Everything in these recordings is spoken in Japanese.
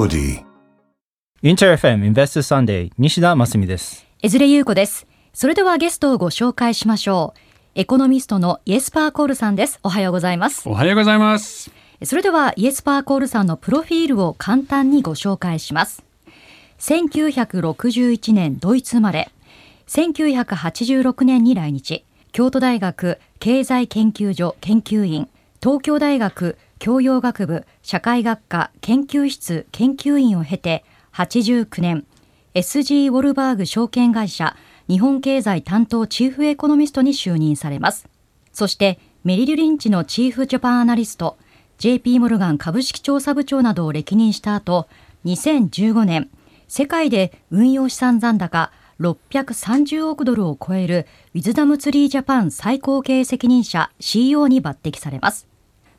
Melody. インター FM インベストサンデー西田真澄です。江連優子です。それではゲストをご紹介しましょう。エコノミストのイエスパーコールさんです。おはようございます。おはようございます。それではイエスパーコールさんのプロフィールを簡単にご紹介します。1961年ドイツ生まれ、1986年に来日、京都大学経済研究所研究員、東京大学教養学部社会学科研究室研究員を経て、89年、SG ウォルバーグ証券会社日本経済担当チーフエコノミストに就任されます。そしてメリル・リンチのチーフジャパンアナリスト、JP モルガン株式調査部長などを歴任した後、2015年、世界で運用資産残高630億ドルを超えるウィズダムツリージャパン最高経営責任者 CEO に抜擢されます。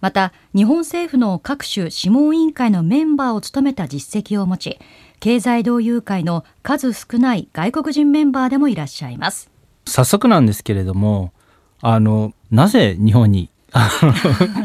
また、日本政府の各種諮問委員会のメンバーを務めた実績を持ち、経済同友会の数少ない外国人メンバーでもいらっしゃいます。早速なんですけれども、あのなぜ日本に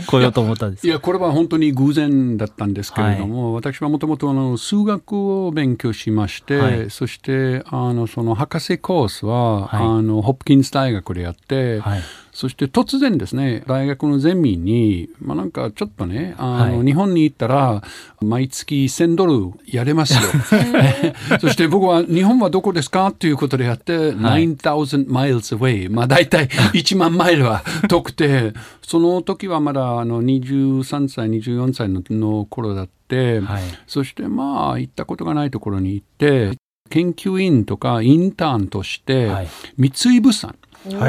来ようと思ったんですか？いや、これは本当に偶然だったんですけれども、私はもともとあの数学を勉強しまして、はいそしてあのその博士コースは、はいあのホプキンス大学でやって、はいそして突然ですね、大学のゼミに、まあ、なんかちょっとね、あの、はい。日本に行ったら、毎月1000ドルやれますよ。そして僕は、日本はどこですかということでやって、はい。9000 miles away。まあ大体 1万マイルは遠くて、その時はまだあの23歳、24歳のの頃だって、はいそしてまあ行ったことがないところに行って、研究員とかインターンとして、はい三井物産はい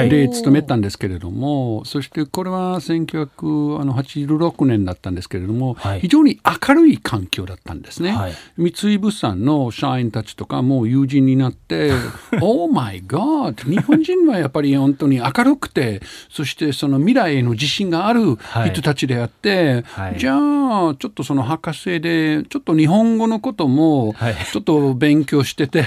で勤めたんですけれども、そしてこれは1986年だったんですけれども、はい。非常に明るい環境だったんですね。はい。三井物産の社員たちとかもう友人になって「Oh my God 日本人はやっぱり本当に明るくてそしてその未来への自信があるはい。人たちであって、はい。じゃあちょっとその博士でちょっと日本語のこともはい。ちょっと勉強してて、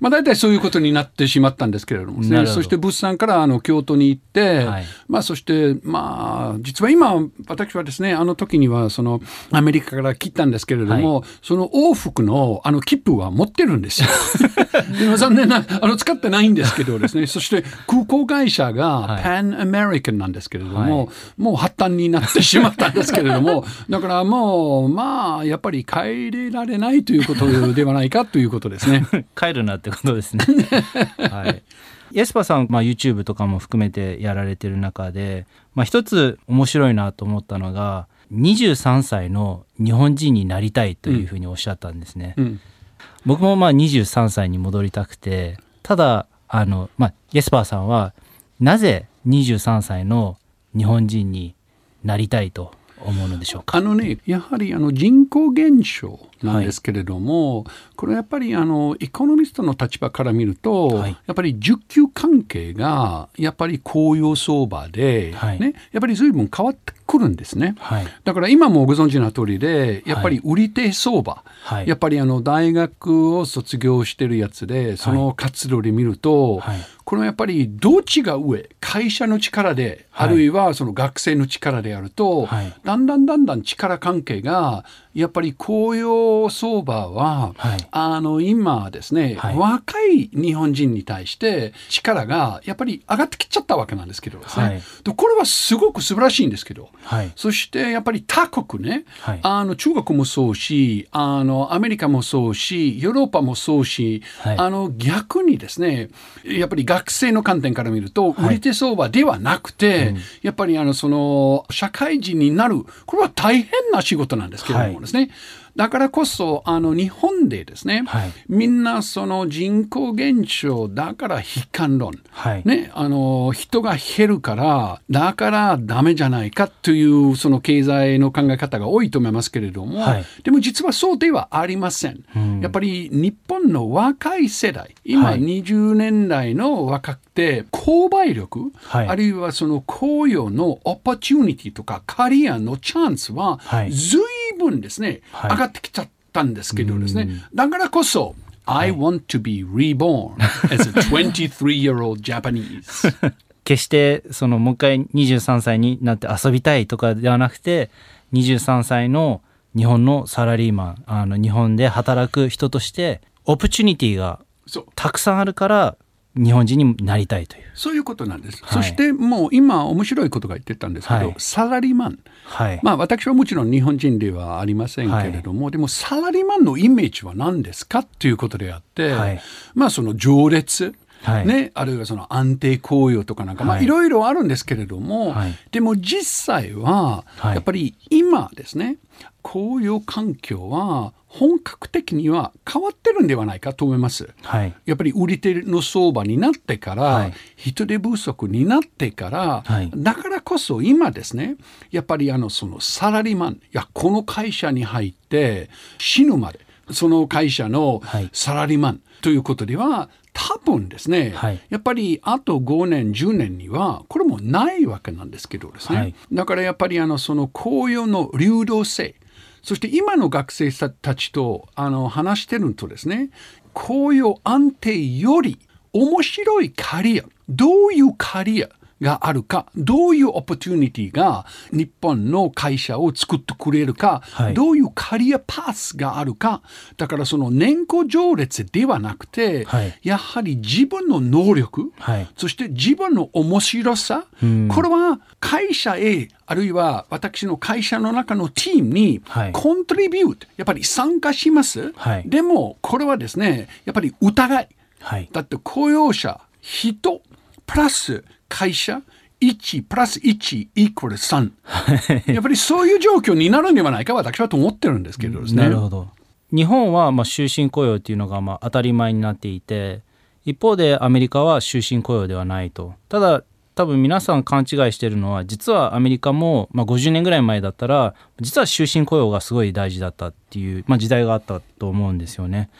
まあ大体そういうことになってしまったんですけれどもね。そして物産からあの京都に行って、はいまあそしてまあ実は今私はですねあの時にはそのアメリカから来たんですけれども、その往復のあの切符は持ってるんですよ。でも残念なあの使ってないんですけどですね そして空港会社はいが Pan American なんですけれども、はいもう破綻になってしまったんですけれども だからもうまあやっぱり帰れられないということではないかということですね。帰るなってことですね。はい。イェスパーさん、まあ、YouTube とかも含めてやられてる中で、まあ、一つ面白いなと思ったのが23歳の日本人になりたいというふうにおっしゃったんですね。うん僕もまあ23歳に戻りたくてただあの、まあ、エスパーさんはなぜ23歳の日本人になりたいと思うのでしょうか？あのね、やはりあの人口減少なんですけれども、これはやっぱりあのエコノミストの立場から見ると、はい。やっぱり需給関係がやっぱり公用相場で、はい。ね、やっぱり随分変わってくるんですね。はい。だから今もご存知の通りで、やっぱり売り手相場、はい。やっぱりあの大学を卒業してるやつで、その活動で見ると、はい。これはやっぱりどっちが上、会社の力で、はい。あるいはその学生の力であると、はい。だんだんだんだん力関係が、やっぱり公用相場は、はい。あの今ですね、はい。若い日本人に対して力がやっぱり上がってきちゃったわけなんですけどですね、はい。でこれはすごく素晴らしいんですけど、はい。そしてやっぱり他国ね、はい。あの中国もそうしあのアメリカもそうしヨーロッパもそうし、はい。あの逆にですねやっぱり学生の観点から見ると、はい。売り手相場ではなくて、やっぱりあのその社会人になるこれは大変な仕事なんですけれどもですね、だからこそあの日本でですね、はい。みんなその人口減少だから悲観論、はい。ね、あの人が減るからだからダメじゃないかというその経済の考え方が多いと思いますけれども、はい。でも実はそうではありません。うん。やっぱり日本の若い世代今はい。20年代の若くて購買力、はい。あるいはその雇用のオポチュニティとかカリアのチャンスははい。随分ですね、はい。上がってきちゃったんですけどですね、だからこそ I want to be reborn as a 23-year-old Japanese. 決してそのもう一回23歳になって遊びたいとかではなくて23歳の日本のサラリーマンあの日本で働く人としてオプチュニティがたくさんあるから日本人になりたいという。そういうことなんです。はいそしてもう今面白いことが言ってたんですけど、はいサラリーマン。はい。まあ私はもちろん日本人ではありませんけれども、でもサラリーマンのイメージは何ですかっていうことであって、はいまあその序列、はい。ね、あるいはその安定雇用とかなんか、まあはい。いろいろあるんですけれども、はい。でも実際ははい。やっぱり今ですね、雇用環境は本格的には変わってるんではないかと思います。はい。やっぱり売り手の相場になってから、はい。人手不足になってから、はい。だからこそ今ですねやっぱりあのそのサラリーマンいやこの会社に入って死ぬまでその会社のはい。サラリーマンということでは多分ですね、はい。やっぱりあと5年10年にはこれもないわけなんですけどですね、はい。だからやっぱりあのその雇用の流動性そして今の学生さんたちとあの話してるとですね雇用安定より面白いキャリアどういうキャリアがあるかどういうオポチュニティが日本の会社を作ってくれるか、はい。どういうキャリアパスがあるかだからその年功序列ではなくて、はい。やはり自分の能力、はい。そして自分の面白さ、うん。これは会社へあるいは私の会社の中のチームにはい。コントリビュート、やっぱり参加します、はい。でもこれはですねやっぱり疑い。はい。だって雇用者人プラス会社1プラス1イコール3やっぱりそういう状況になるんではないか私はと思ってるんですけどですね。なるほど。日本はまあ終身雇用っていうのがまあ当たり前になっていて一方でアメリカは終身雇用ではないとただ多分皆さん勘違いしてるのは実はアメリカもまあ50年ぐらい前だったら実は終身雇用がすごい大事だったっていう、まあ、時代があったと思うんですよね。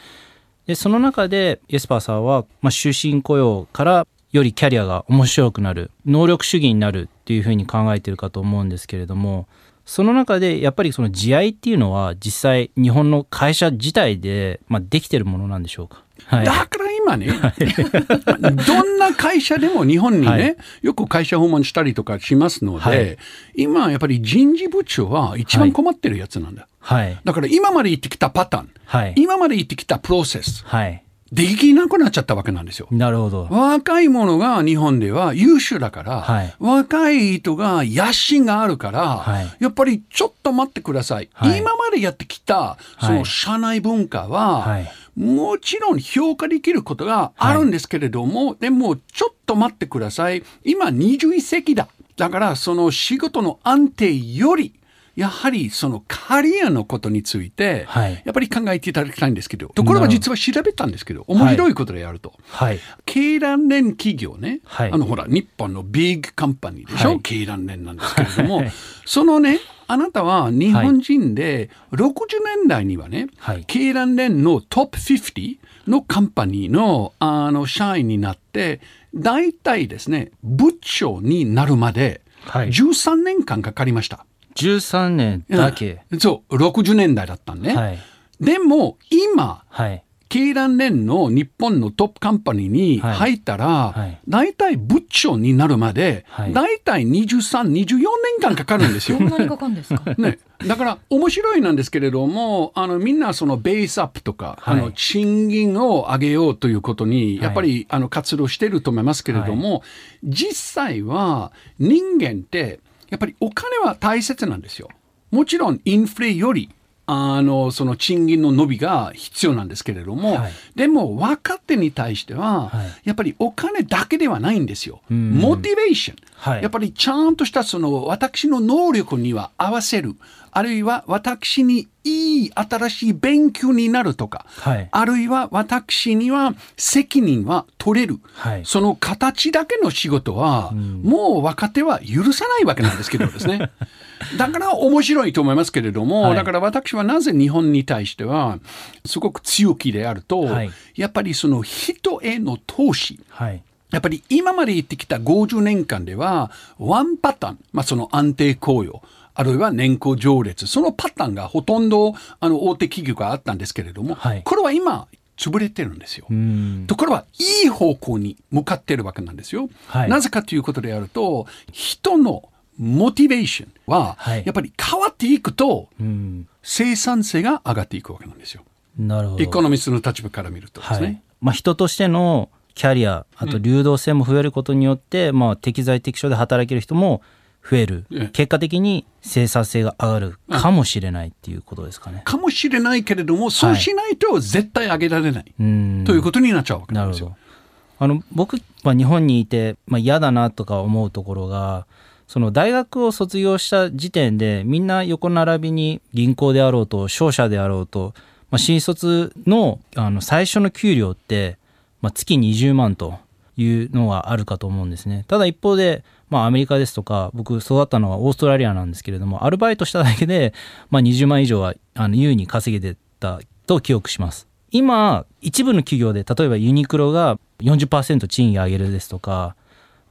でその中でエスパーさんは、まあ、終身雇用からよりキャリアが面白くなる能力主義になるっていうふうに考えてるかと思うんですけれどもその中でやっぱりその慈愛っていうのは実際日本の会社自体で、まあ、できてるものなんでしょうか、はい、だから今ね、どんな会社でも日本にね、はい。よく会社訪問したりとかしますので、はい。今やっぱり人事部長は一番困ってるやつなんだ。はい。だから今まで言ってきたパターン、はい。今まで言ってきたプロセス、はいできなくなっちゃったわけなんですよ。なるほど若い者が日本では優秀だから、はい若い人が野心があるから、はいやっぱりちょっと待ってください。はい今までやってきたその社内文化は、はいもちろん評価できることがあるんですけれども、でもちょっと待ってください。今21世紀だ。だからその仕事の安定より、やはりそのキャリアのことについて、はい。やっぱり考えていただきたいんですけど、ところが実は調べたんですけど、面白いことでやると。はい。経団連企業ね、はい。あのほら日本のビッグカンパニーでしょ、はい。経団連なんですけれども、はい。そのねあなたは日本人で60年代にはね、はい。経団連のトップ50のカンパニーのあの社員になって大体ですね部長になるまではい。13年間かかりました。13年だけ、うん。そう60年代だったんね。はい。でも今はい。経団連の日本のトップカンパニーに入ったら、はい。大体部長になるまで、はい。大体23、24年間かかるんですよ。そ。んなにかかるんですか？ね、だから面白いなんですけれどもあのみんなそのベースアップとか、はい。あの賃金を上げようということにはい。やっぱり、あの活動してると思いますけれども、実際は人間ってやっぱりお金は大切なんですよ。もちろんインフレよりあのその賃金の伸びが必要なんですけれども、はい。でも若手に対しては、はい。やっぱりお金だけではないんですよ。うん。モチベーション、はい。やっぱりちゃんとしたその私の能力には合わせる。あるいは私にいい新しい勉強になるとか、はい。あるいは私には責任は取れる、はい。その形だけの仕事は、もう若手は許さないわけなんですけどですね だから面白いと思いますけれども、はい。だから私はなぜ日本に対してはすごく強気であると、はい。やっぱりその人への投資。はい。やっぱり今まで言ってきた50年間では、ワンパターン、まあ、その安定雇用、あるいは年功序列、そのパターンがほとんどあの大手企業があったんですけれども、はい。これは今、潰れてるんですよ。うん。ところはいい方向に向かってるわけなんですよ。はい。なぜかということでやると、人のモチベーションははい。やっぱり変わっていくと、うん。生産性が上がっていくわけなんですよ。なるほど。エコノミストの立場から見るとですね。はい。まあ、人としてのキャリアあと流動性も増えることによって、まあ、適材適所で働ける人も増える、ええ。結果的に生産性が上がるかもしれないっていうことですかね。かもしれないけれども、そうしないと絶対上げられない、うん。ということになっちゃうわけなんですよ。なるほど。あの僕は日本にいて、まあ、嫌だなとか思うところがその大学を卒業した時点でみんな横並びに銀行であろうと商社であろうと、まあ、新卒のあの最初の給料って、まあ、月20万というのがあるかと思うんですね。ただ一方で、まあ、アメリカですとか僕育ったのはオーストラリアなんですけれどもアルバイトしただけで、まあ、20万以上はあの優に稼げてたと記憶します。今一部の企業で例えばユニクロが40%賃金上げるですとか、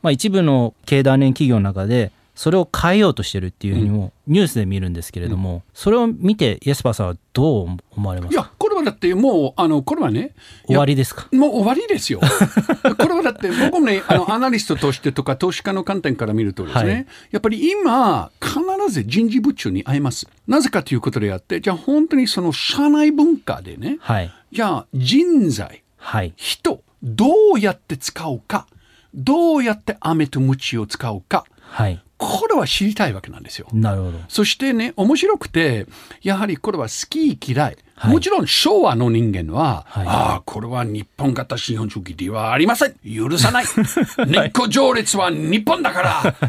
まあ、一部の経団連企業の中でそれを変えようとしてるっていうふうにもニュースで見るんですけれども、それを見てイエスパーさんはどう思われますか？いや、これはだってもう、あの、これはね、終わりですか？もう終わりですよ。これはだって僕もね、あの、アナリストとしてとか投資家の観点から見るとですね、はい。やっぱり今、必ず人事部長に会えます。なぜかということであって、じゃあ本当にその社内文化でね、はい。じゃあ人材、はい。人、どうやって使うか、どうやって飴と鞭を使うか、はいこれは知りたいわけなんですよ。なるほどそしてね、面白くて、やはりこれは好き嫌い。はい。もちろん昭和の人間は、はい。ああ、これは日本型資本主義ではありません。許さない。根っこ序列は日本だか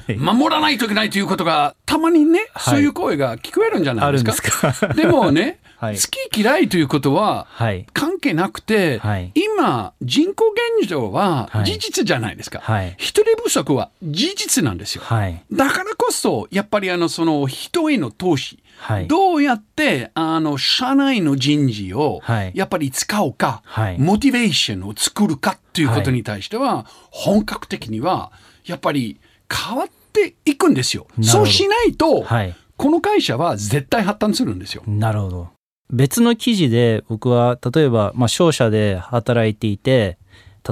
ら、守らないといけないということが、たまにね、はい。そういう声が聞こえるんじゃないですか。ですか？でもね、はい。好き嫌いということは、はい。関係なくて、はい。今、人口減少ははい。事実じゃないですか。はい。人手不足は事実なんですよ。はい。だからこそ、やっぱりあの、その人への投資、はい。どうやって、あの、社内の人事をはい、やっぱり使うか、はい。モチベーションを作るかっていうことに対しては、本格的には、やっぱり変わっていくんですよ。そうしないと、はい。この会社は絶対発展するんですよ。なるほど。別の記事で僕は例えば、まあ、商社で働いていて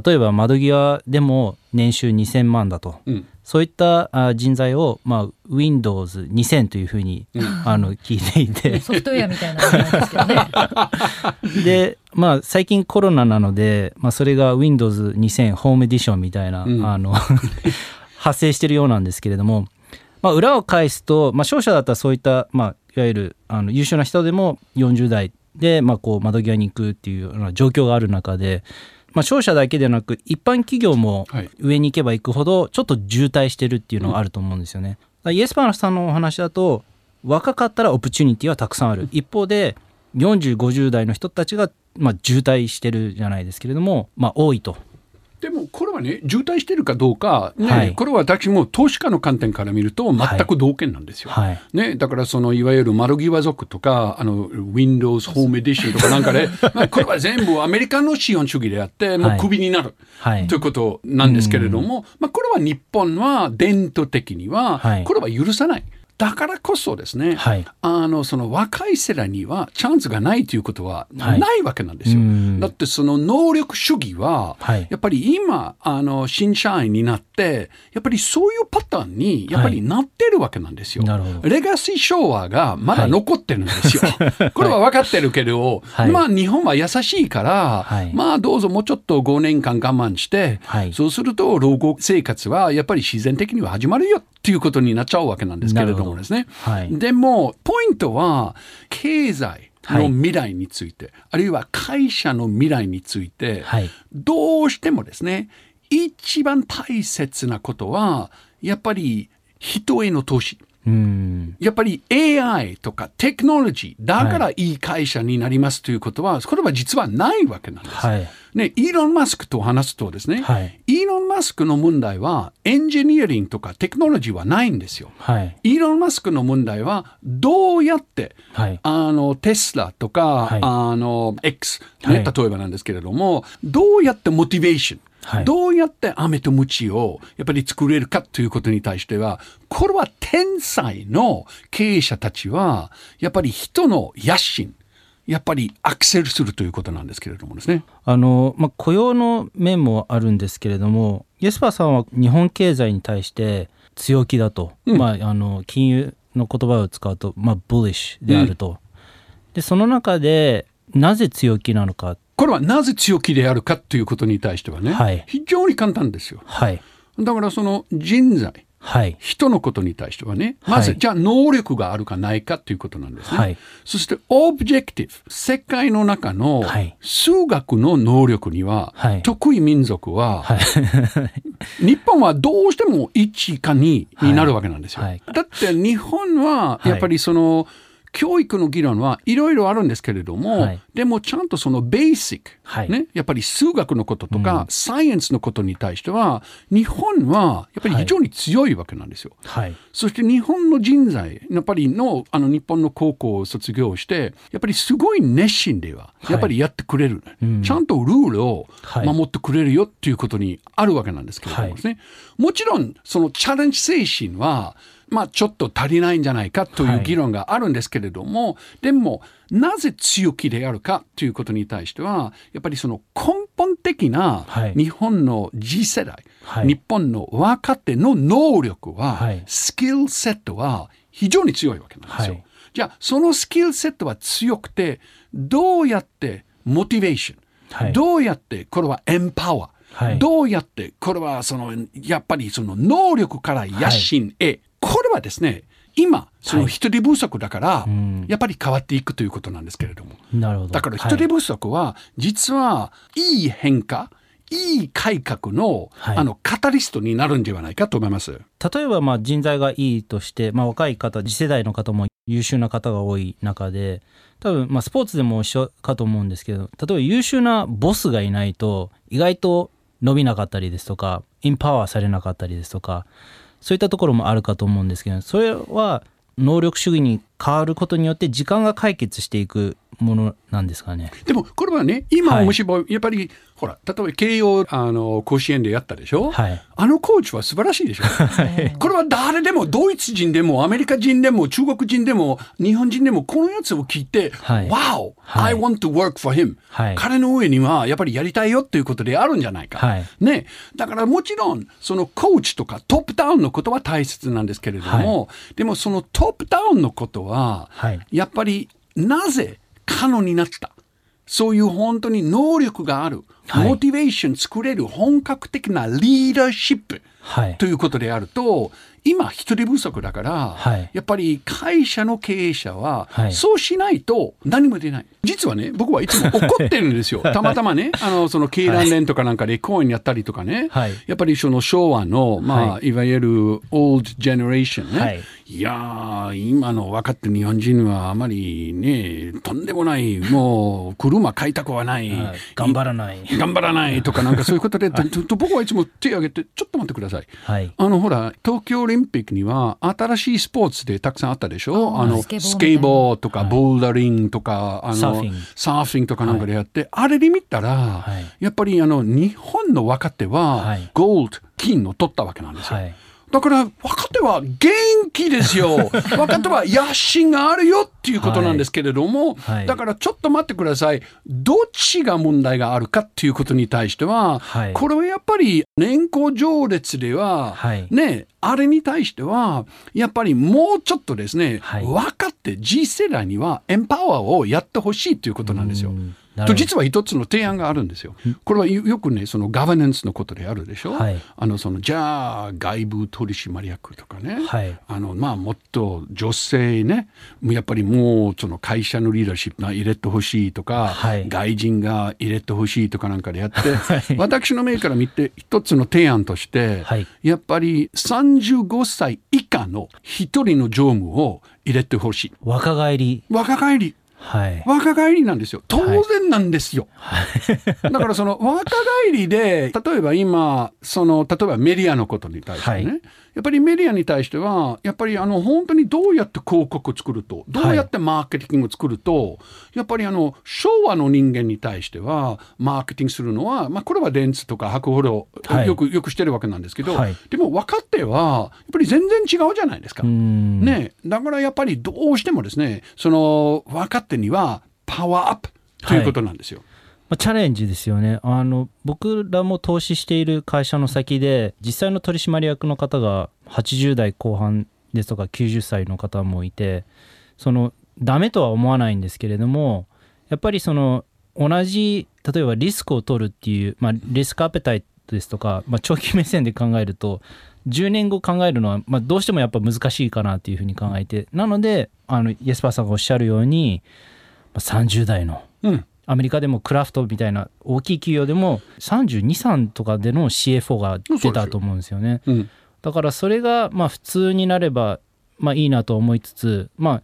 例えば窓際でも年収2000万だと、うんそういったあ人材を、まあ、Windows2000 というふうに、あの聞いていて。ソフトウェアみたいな名前ですけどね。で、まあ、最近コロナなので、まあ、それが Windows2000 ホームエディションみたいな、うん。あの 発生してるようなんですけれども、まあ、裏を返すと、まあ、商社だったらそういった、まあ、いわゆるあの優秀な人でも40代で、まあ、こう窓際に行くっていうような状況がある中で、まあ、商社だけでなく一般企業もはい上に行けば行くほどちょっと渋滞してるっていうのがあると思うんですよね。イエスパーさんのお話だと若かったらオプチュニティはたくさんある一方で4050代の人たちが、まあ、渋滞してるじゃないですけれども、まあ、多いと。でもこれはね渋滞してるかどうか、ね。はい。これは私も投資家の観点から見ると全く同見なんですよ。はい。ね、だからそのいわゆる窓際族とかあの Windows ホームエディションとかなんかで、まあ、これは全部アメリカの資本主義であってもうクビになる、はい。ということなんですけれども、まあ、これは日本は伝統的にははい。これは許さない。だからこそですね、はい。あのその若い世代にはチャンスがないということははい。ないわけなんですよ。うん。だってその能力主義は、はい。やっぱり今あの新社員になってやっぱりそういうパターンにやっぱりなってるわけなんですよ。レガシー昭和がまだ残ってるんですよ。これは分かってるけど、はい。まあ日本は優しいから、はい。まあどうぞもうちょっと5年間我慢して、はい。そうすると老後生活はやっぱり自然的には始まるよっていうことになっちゃうわけなんですけれどもですね。はい。でもポイントは経済の未来について、あるいは会社の未来について、はい。どうしてもですね一番大切なことはやっぱり人への投資。うんやっぱり AI とかテクノロジーだからい。い会社になりますということは、これは実はないわけなんです。はい。ね、イーロン・マスクと話すとですね、はい。イーロン・マスクの問題はエンジニアリングとかテクノロジーはないんですよ。はい。イーロン・マスクの問題はどうやってはい。あのテスラとか、はい。あの X、ねはい。例えばなんですけれどもどうやってモチベーション、はい。どうやって飴と鞭をやっぱり作れるかということに対してはこれは天才の経営者たちはやっぱり人の野心やっぱりアクセルするということなんですけれどもですね。あの、まあ、雇用の面もあるんですけれどもイエスパーさんは日本経済に対して強気だと、うん。まあ、あの金融の言葉を使うと、まあ、ブリッシュであると、でその中でなぜ強気なのかこれはなぜ強気であるかということに対してはね、はい。非常に簡単ですよ。はい。だからその人材はい。人のことに対してはねまず、はいじゃあ能力があるかないかということなんですね。はい。そしてオブジェクティブ世界の中のはい。数学の能力には、はい。得意民族は、はい。日本はどうしても1か2になるわけなんですよ。はい。だって日本はやっぱりその、教育の議論はいろいろあるんですけれども、はい。でもちゃんとそのベーシック、はい。ね、やっぱり数学のこととか、サイエンスのことに対しては日本はやっぱり非常に強いわけなんですよ。はい。そして日本の人材やっぱりのあの日本の高校を卒業してやっぱりすごい熱心でははい。やっぱりやってくれる、うん。ちゃんとルールをはい。守ってくれるよっていうことにあるわけなんですけれどもね、もちろんそのチャレンジ精神はまあちょっと足りないんじゃないかという議論があるんですけれども、でもなぜ強気であるかということに対してはやっぱりその根本的なはい。日本の次世代、はい。日本の若手の能力は、はい。スキルセットは非常に強いわけなんですよ。はい。じゃあそのスキルセットは強くてどうやってモチベーション、はい。どうやってこれはエンパワー、はい。どうやってこれはそのやっぱりその能力から野心へ、これはですね今その人手不足だから、うん。やっぱり変わっていくということなんですけれども。なるほど。だから人手不足は実はいい変化、いい改革の,、はい。あのカタリストになるんではないかと思います。例えばまあ人材がいいとして、まあ、若い方次世代の方も優秀な方が多い中で多分まあスポーツでも一緒かと思うんですけど例えば優秀なボスがいないと意外と伸びなかったりですとかインパワーされなかったりですとかそういったところもあるかと思うんですけどそれは能力主義に変わることによって時間が解決していくものなんですかね。でもこれはね今はいやっぱりほら例えば慶応あの甲子園でやったでしょ、はい。あのコーチは素晴らしいでしょ、これは誰でもドイツ人でもアメリカ人でも中国人でも日本人でもこのやつを聞いて、はい。Wow! はい。I want to work for him、はい。彼の上にはやっぱりやりたいよっていうことであるんじゃないか、はい。ね、だからもちろんそのコーチとかトップダウンのことは大切なんですけれども、でもそのトップダウンのことは、はい。やっぱりなぜ可能になった？そういう本当に能力がある、はいモチベーション作れる本格的なリーダーシップはい。ということであると今人手不足だから、はい。やっぱり会社の経営者は、はい。そうしないと何も出ない。実はね僕はいつも 怒ってるんですよ。たまたまね あのその経団連とかなんかで講演やったりとかね、はい。やっぱりその昭和の、まあ、、はい。わゆるオールドジェネレーションね、はい。いやー今の若手日本人はあまりねとんでもないもう車買いたくはない、はい。頑張らない。頑張らないとかなんかそういうことで、僕はいつも手を挙げてちょっと待ってください。はい。あのほら東京オリンピックには新しいスポーツでたくさんあったでしょ？あのスケボーとかボルダリングとか、あのサーフィン。サーフィンとかなんかでやって、あれで見たら、はい。やっぱりあの日本の若手は、はい。ゴールド金を取ったわけなんですよ。はいだから若手は元気ですよ。若手は野心があるよっていうことなんですけれども、はい。だからちょっと待ってください。どっちが問題があるかっていうことに対しては、はい。これはやっぱり年功序列では、はい。ねあれに対してはやっぱりもうちょっとですね、はい。分かって次世代にはエンパワーをやってほしいということなんですよ。うんと実は一つの提案があるんですよ。これはよよくねそのガバナンスのことであるでしょ？はい。あのそのじゃあ外部取締役とかね、はい。あのまあもっと女性ねやっぱりもうその会社のリーダーシップが入れてほしいとか、はい。外人が入れてほしいとかなんかでやって、はい。私の目から見て一つの提案として、はい。やっぱり35歳以下の一人の常務を入れてほしい。若返り。若返りはい。若返りなんですよ。当然なんですよ、だからその若返りで例えば今その例えばメディアのことに対してね、はいやっぱりメディアに対してはやっぱりあの本当にどうやって広告を作るとどうやってマーケティングを作ると、やっぱりあの昭和の人間に対してはマーケティングするのは、まあ、これは電通とか博報堂、はい。よくよくしてるわけなんですけど、はい。でも若手はやっぱり全然違うじゃないですか。うん。ね、だからやっぱりどうしてもですねその若手にはパワーアップということなんですよ。まあチャレンジですよね。あの僕らも投資している会社の先で実際の取締役の方が80代後半ですとか90歳の方もいてそのダメとは思わないんですけれどもやっぱりその同じ例えばリスクを取るっていう、まあ、リスクアペタイトですとか、まあ、長期目線で考えると10年後考えるのは、まあ、どうしてもやっぱ難しいかなっていうふうに考えてなのであのイエスパーさんがおっしゃるように30代のアメリカでもクラフトみたいな大きい企業でも323とかでの CFO が出たと思うんですよね。うんだからそれがまあ普通になればまあいいなと思いつつまあ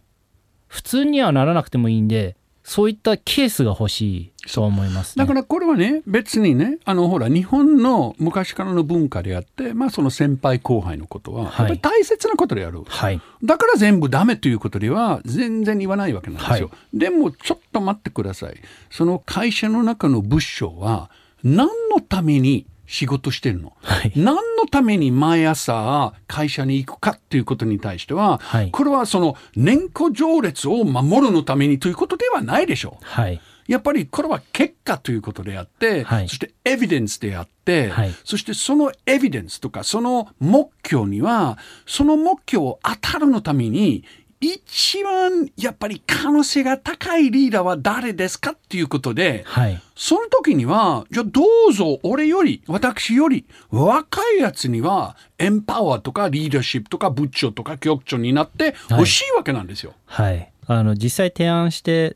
普通にはならなくてもいいんでそういったケースが欲しいと思います、ね。だからこれはね別にねあのほら日本の昔からの文化であって、まあ、その先輩後輩のことはやっぱり大切なことである、はい。だから全部ダメということでは全然言わないわけなんですよ、はでもちょっと待ってください。その会社の中の部署は何のために仕事してるの、はい。何のために毎朝会社に行くかっていうことに対しては、はい。これはその年功序列を守るのためにということではないでしょう。はい。やっぱりこれは結果ということであって、はい。そしてエビデンスであって、はい。そしてそのエビデンスとかその目標にはその目標を当たるのために一番やっぱり可能性が高いリーダーは誰ですかっていうことで、はい。その時には、じゃあどうぞ俺より、私より若いやつにはエンパワーとかリーダーシップとか部長とか局長になってほしいわけなんですよ。はい。あの実際提案して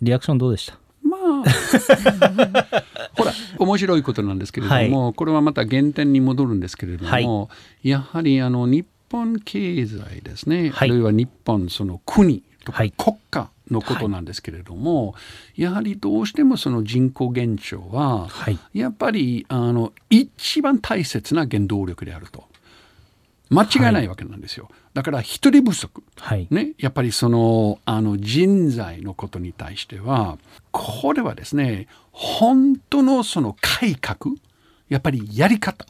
リアクションどうでした？まあ。ほら面白いことなんですけれども、これはまた原点に戻るんですけれども、やはりあの日本経済ですね、はい。あるいは日本その国とかはい。国家のことなんですけれども、やはりどうしてもその人口減少は、はい。やっぱりあの一番大切な原動力であると。間違いないわけなんですよ、だから人手不足。はい。ね、やっぱりそのあの人材のことに対してはこれはですね本当のその改革やっぱりやり方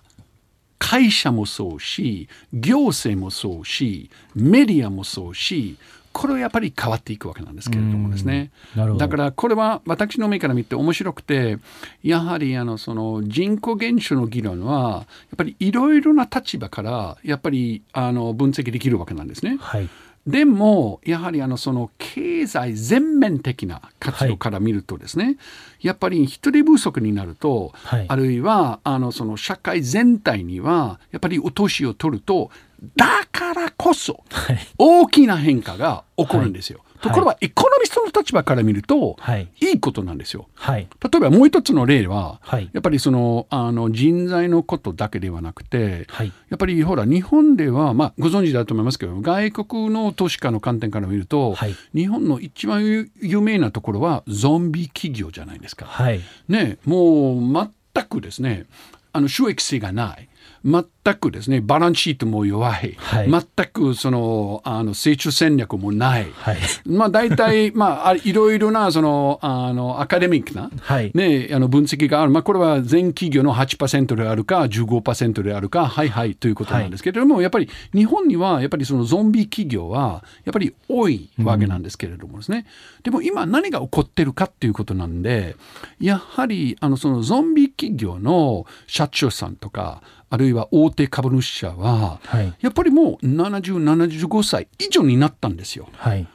会社もそうし行政もそうしメディアもそうしこれはやっぱり変わっていくわけなんですけれどもですね。だからこれは私の目から見て面白くてやはりあのその人口減少の議論はやっぱりいろいろな立場からやっぱりあの分析できるわけなんですね。はいでもやはりあのその経済全面的な活動から見るとですね、やっぱり人手不足になると、はい。あるいはあのその社会全体にはやっぱりお年を取るとだからこそはい。大きな変化が起こるんですよ。はいところがエコノミストの立場から見ると、はい。いいことなんですよ。はい。例えばもう一つの例は、はい。やっぱりそのあの人材のことだけではなくて、はい。やっぱりほら日本では、まあ、ご存知だと思いますけど外国の投資家の観点から見ると、はい。日本の一番有有名なところはゾンビ企業じゃないですか。はい。ね、もう全くですねあの収益性がない。全くですねバランスシートも弱い、はい。全くそのあの成長戦略もない。はい。まあ大体、まあ、あいろいろなそのあのアカデミックな、はい。ね、あの分析がある、まあ、これは全企業の8%であるか15%であるかはいはいということなんですけれども、やっぱり日本にはやっぱりそのゾンビ企業はやっぱり多いわけなんですけれどもですね、でも今何が起こってるかっていうことなんでやはりあのそのゾンビ企業の社長さんとかあるいは大手株主者は、はいやっぱりもう7075歳以上になったんですよ。はい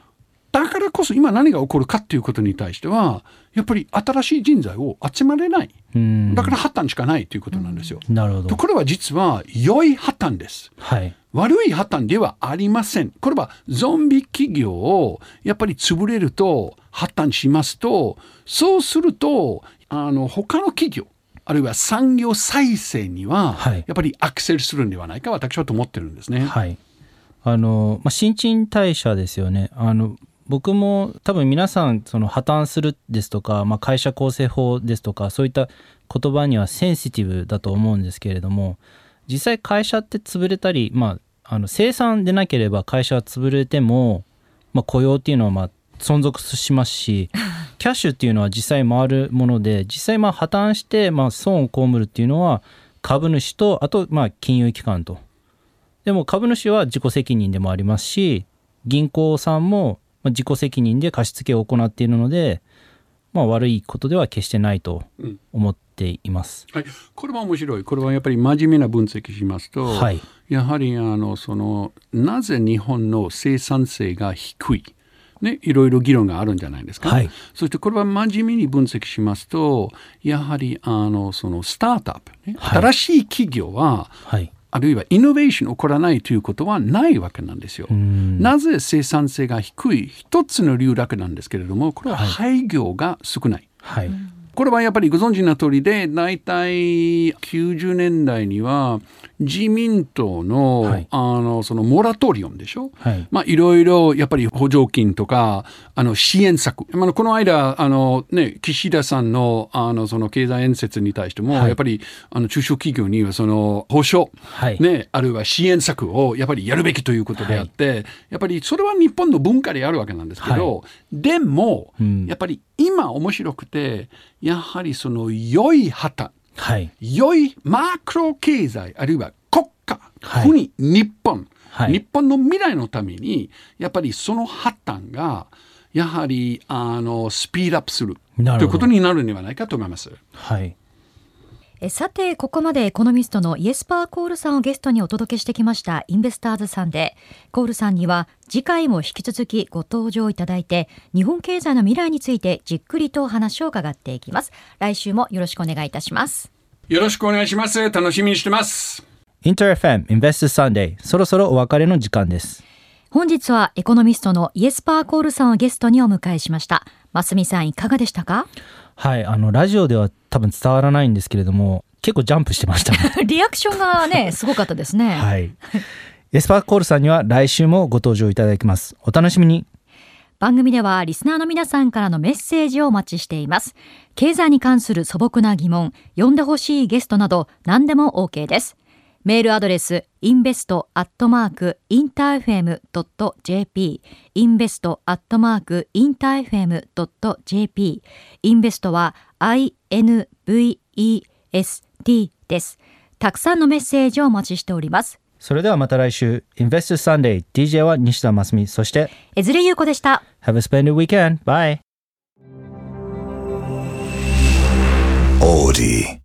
だからこそ今何が起こるかっていうことに対してはやっぱり新しい人材を集まれないうんだから破綻しかないということなんですよ。なるほどとこれは実は良い破綻です。はい悪い破綻ではありません。これはゾンビ企業をやっぱり潰れると破綻しますとそうするとあの他の企業あるいは産業再生にははい。やっぱりアクセルするんではないか私はと思ってるんですね。はい。あの、まあ、新陳代謝ですよね。あの僕も多分皆さんその破綻するですとか、まあ、会社構成法ですとかそういった言葉にはセンシティブだと思うんですけれども実際会社って潰れたり、まあ、あの生産でなければ会社は潰れても、まあ、雇用っていうのはまあ存続しますし キャッシュっていうのは実際回るもので実際まあ破綻してまあ損を被るっていうのは株主とあとまあ金融機関と。でも株主は自己責任でもありますし銀行さんもまあ自己責任で貸付を行っているので、まあ、悪いことでは決してないとうん。思っています。はい、これは面白い。これはやっぱり真面目な分析しますと、はい。やはりあのそのなぜ日本の生産性が低い？ね、いろいろ議論があるんじゃないですか。はい。そしてこれは真面目に分析しますとやはりあのそのスタートアップ、ねはい。新しい企業ははい。あるいはイノベーション起こらないということはないわけなんですよ。ん。なぜ生産性が低い一つの理由だけなんですけれどもこれは廃業が少ない。はいこれはやっぱりご存知の通りで大体90年代には自民党の,、はい。あのそのモラトリオンでしょ、はい。まあ、いろいろやっぱり補助金とかあの支援策、まあ、この間あの、ね、岸田さんのあのその経済演説に対しても、はい。やっぱりあの中小企業にはその保証、はい。ね、あるいは支援策をやっぱりやるべきということであって、やっぱりそれは日本の文化であるわけなんですけど、でも、うん。やっぱり今面白くてやはりその良い旗はい。良いマクロ経済あるいは国家、はい。国日本、はい。日本の未来のためにやっぱりその発端がやはりあのスピードアップするということになるんではないかと思います。はいえさてここまでエコノミストのイエスパー・コールさんをゲストにお届けしてきましたインベスターズさんでコールさんには次回も引き続きご登場いただいて日本経済の未来についてじっくりとお話を伺っていきます。来週もよろしくお願いいたします。よろしくお願いします。楽しみにしてます。インター FM Investors Sunday そろそろお別れの時間です。本日はエコノミストのイエスパー・コールさんをゲストにお迎えしました。ますみさんいかがでしたか？はいあのラジオでは多分伝わらないんですけれども結構ジャンプしてました。ね リアクションがねすごかったですね、はい。エスパーコールさんには来週もご登場いただきます。お楽しみに。番組ではリスナーの皆さんからのメッセージをお待ちしています。経済に関する素朴な疑問呼んでほしいゲストなど何でも OK ですメールアドレス invest.interfm.jp invest.interfm.jp インベストは INVEST ですたくさんのメッセージをお待ちしておりますそれではまた来週 Investors Sunday DJ は西田真澄そして江連優子でした Have a splendid weekend bye Audi.